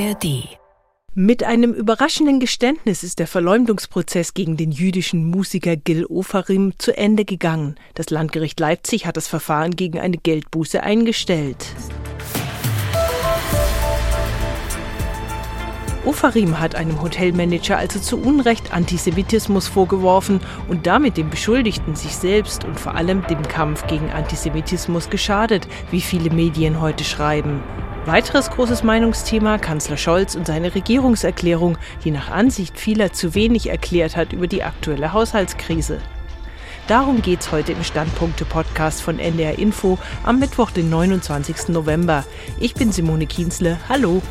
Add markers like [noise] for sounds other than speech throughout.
ARD mit einem überraschenden Geständnis ist der Verleumdungsprozess gegen den jüdischen Musiker Gil Ofarim zu Ende gegangen. Das Landgericht Leipzig hat das Verfahren gegen eine Geldbuße eingestellt. Ofarim hat einem Hotelmanager also zu Unrecht Antisemitismus vorgeworfen und damit dem Beschuldigten sich selbst und vor allem dem Kampf gegen Antisemitismus geschadet, wie viele Medien heute schreiben. Weiteres großes Meinungsthema Kanzler Scholz und seine Regierungserklärung, die nach Ansicht vieler zu wenig erklärt hat über die aktuelle Haushaltskrise. Darum geht's heute im Standpunkte-Podcast von NDR Info am Mittwoch, den 29. November. Ich bin Simone Kienzle. Hallo.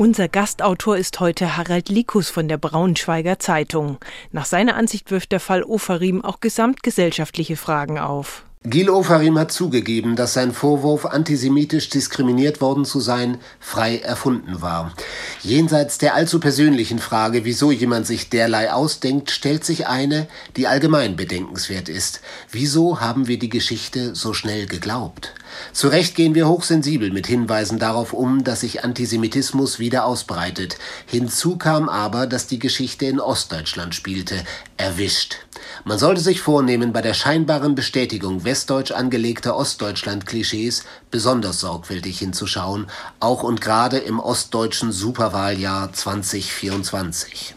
Unser Gastautor ist heute Harald Likus von der Braunschweiger Zeitung. Nach seiner Ansicht wirft der Fall Ofarim auch gesamtgesellschaftliche Fragen auf. Gil Ofarim hat zugegeben, dass sein Vorwurf, antisemitisch diskriminiert worden zu sein, frei erfunden war. Jenseits der allzu persönlichen Frage, wieso jemand sich derlei ausdenkt, stellt sich eine, die allgemein bedenkenswert ist. Wieso haben wir die Geschichte so schnell geglaubt? Zu Recht gehen wir hochsensibel mit Hinweisen darauf um, dass sich Antisemitismus wieder ausbreitet. Hinzu kam aber, dass die Geschichte in Ostdeutschland spielte. Erwischt. Man sollte sich vornehmen, bei der scheinbaren Bestätigung westdeutsch angelegter Ostdeutschland-Klischees besonders sorgfältig hinzuschauen, auch und gerade im ostdeutschen Superwahljahr 2024.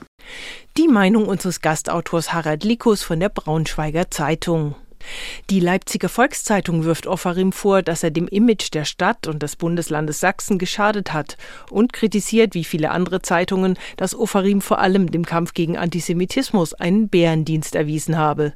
Die Meinung unseres Gastautors Harald Likus von der Braunschweiger Zeitung. Die Leipziger Volkszeitung wirft Offarim vor, dass er dem Image der Stadt und des Bundeslandes Sachsen geschadet hat und kritisiert, wie viele andere Zeitungen, dass Offarim vor allem dem Kampf gegen Antisemitismus einen Bärendienst erwiesen habe.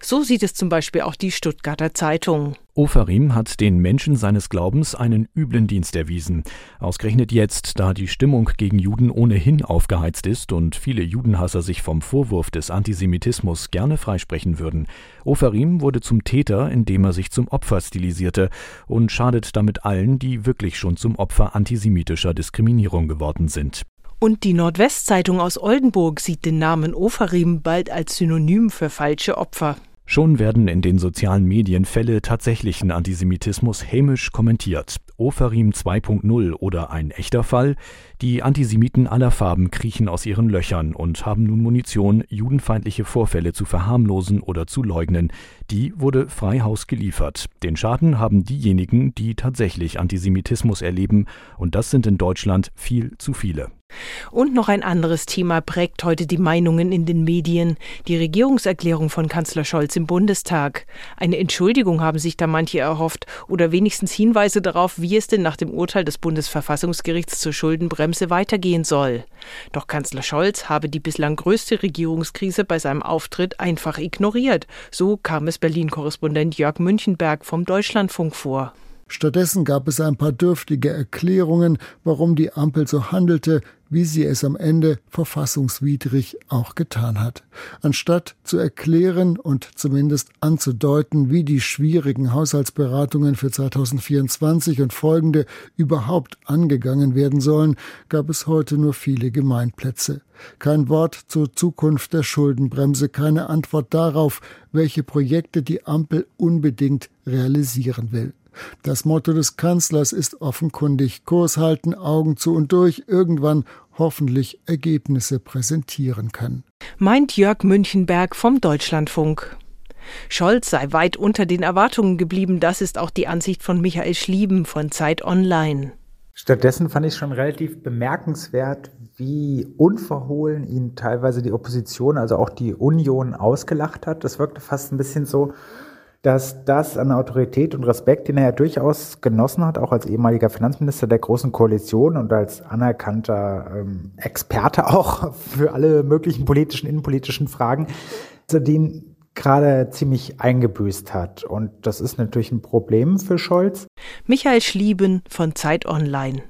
So sieht es zum Beispiel auch die Stuttgarter Zeitung. Ofarim hat den Menschen seines Glaubens einen üblen Dienst erwiesen. Ausgerechnet jetzt, da die Stimmung gegen Juden ohnehin aufgeheizt ist und viele Judenhasser sich vom Vorwurf des Antisemitismus gerne freisprechen würden. Ofarim wurde zum Täter, indem er sich zum Opfer stilisierte und schadet damit allen, die wirklich schon zum Opfer antisemitischer Diskriminierung geworden sind. Und die Nordwestzeitung aus Oldenburg sieht den Namen Ofarim bald als Synonym für falsche Opfer. Schon werden in den sozialen Medien Fälle tatsächlichen Antisemitismus hämisch kommentiert. Ofarim 2.0 oder ein echter Fall. Die Antisemiten aller Farben kriechen aus ihren Löchern und haben nun Munition, judenfeindliche Vorfälle zu verharmlosen oder zu leugnen. Die wurde frei Haus geliefert. Den Schaden haben diejenigen, die tatsächlich Antisemitismus erleben, und das sind in Deutschland viel zu viele. Und noch ein anderes Thema prägt heute die Meinungen in den Medien, die Regierungserklärung von Kanzler Scholz im Bundestag. Eine Entschuldigung haben sich da manche erhofft oder wenigstens Hinweise darauf, wie es denn nach dem Urteil des Bundesverfassungsgerichts zur Schuldenbremse weitergehen soll. Doch Kanzler Scholz habe die bislang größte Regierungskrise bei seinem Auftritt einfach ignoriert. So kam es Berlin-Korrespondent Jörg Münchenberg vom Deutschlandfunk vor. Stattdessen gab es ein paar dürftige Erklärungen, warum die Ampel so handelte, wie sie es am Ende verfassungswidrig auch getan hat. Anstatt zu erklären und zumindest anzudeuten, wie die schwierigen Haushaltsberatungen für 2024 und folgende überhaupt angegangen werden sollen, gab es heute nur viele Gemeinplätze. Kein Wort zur Zukunft der Schuldenbremse, keine Antwort darauf, welche Projekte die Ampel unbedingt realisieren will. Das Motto des Kanzlers ist offenkundig Kurs halten, Augen zu und durch, irgendwann hoffentlich Ergebnisse präsentieren können. Meint Jörg Münchenberg vom Deutschlandfunk. Scholz sei weit unter den Erwartungen geblieben, das ist auch die Ansicht von Michael Schlieben von Zeit Online. Stattdessen fand ich schon relativ bemerkenswert, wie unverhohlen ihn teilweise die Opposition, also auch die Union, ausgelacht hat. Das wirkte fast ein bisschen so, dass das an Autorität und Respekt, den er ja durchaus genossen hat, auch als ehemaliger Finanzminister der Großen Koalition und als anerkannter ähm, Experte auch [laughs] für alle möglichen politischen, innenpolitischen Fragen, also den gerade ziemlich eingebüßt hat. Und das ist natürlich ein Problem für Scholz. Michael Schlieben von Zeit Online.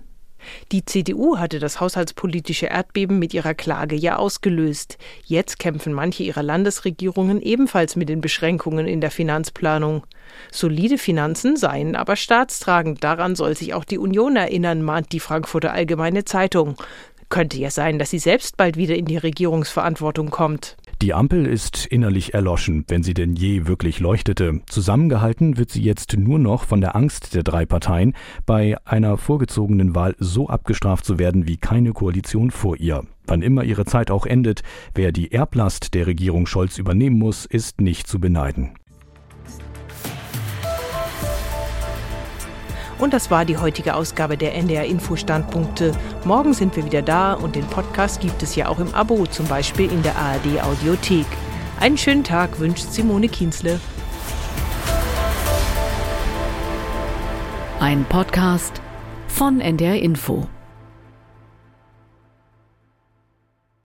Die CDU hatte das haushaltspolitische Erdbeben mit ihrer Klage ja ausgelöst. Jetzt kämpfen manche ihrer Landesregierungen ebenfalls mit den Beschränkungen in der Finanzplanung. Solide Finanzen seien aber staatstragend. Daran soll sich auch die Union erinnern, mahnt die Frankfurter Allgemeine Zeitung. Könnte ja sein, dass sie selbst bald wieder in die Regierungsverantwortung kommt. Die Ampel ist innerlich erloschen, wenn sie denn je wirklich leuchtete. Zusammengehalten wird sie jetzt nur noch von der Angst der drei Parteien, bei einer vorgezogenen Wahl so abgestraft zu werden wie keine Koalition vor ihr. Wann immer ihre Zeit auch endet, wer die Erblast der Regierung Scholz übernehmen muss, ist nicht zu beneiden. Und das war die heutige Ausgabe der NDR Info Standpunkte. Morgen sind wir wieder da und den Podcast gibt es ja auch im Abo, zum Beispiel in der ARD Audiothek. Einen schönen Tag wünscht Simone Kienzle. Ein Podcast von NDR Info.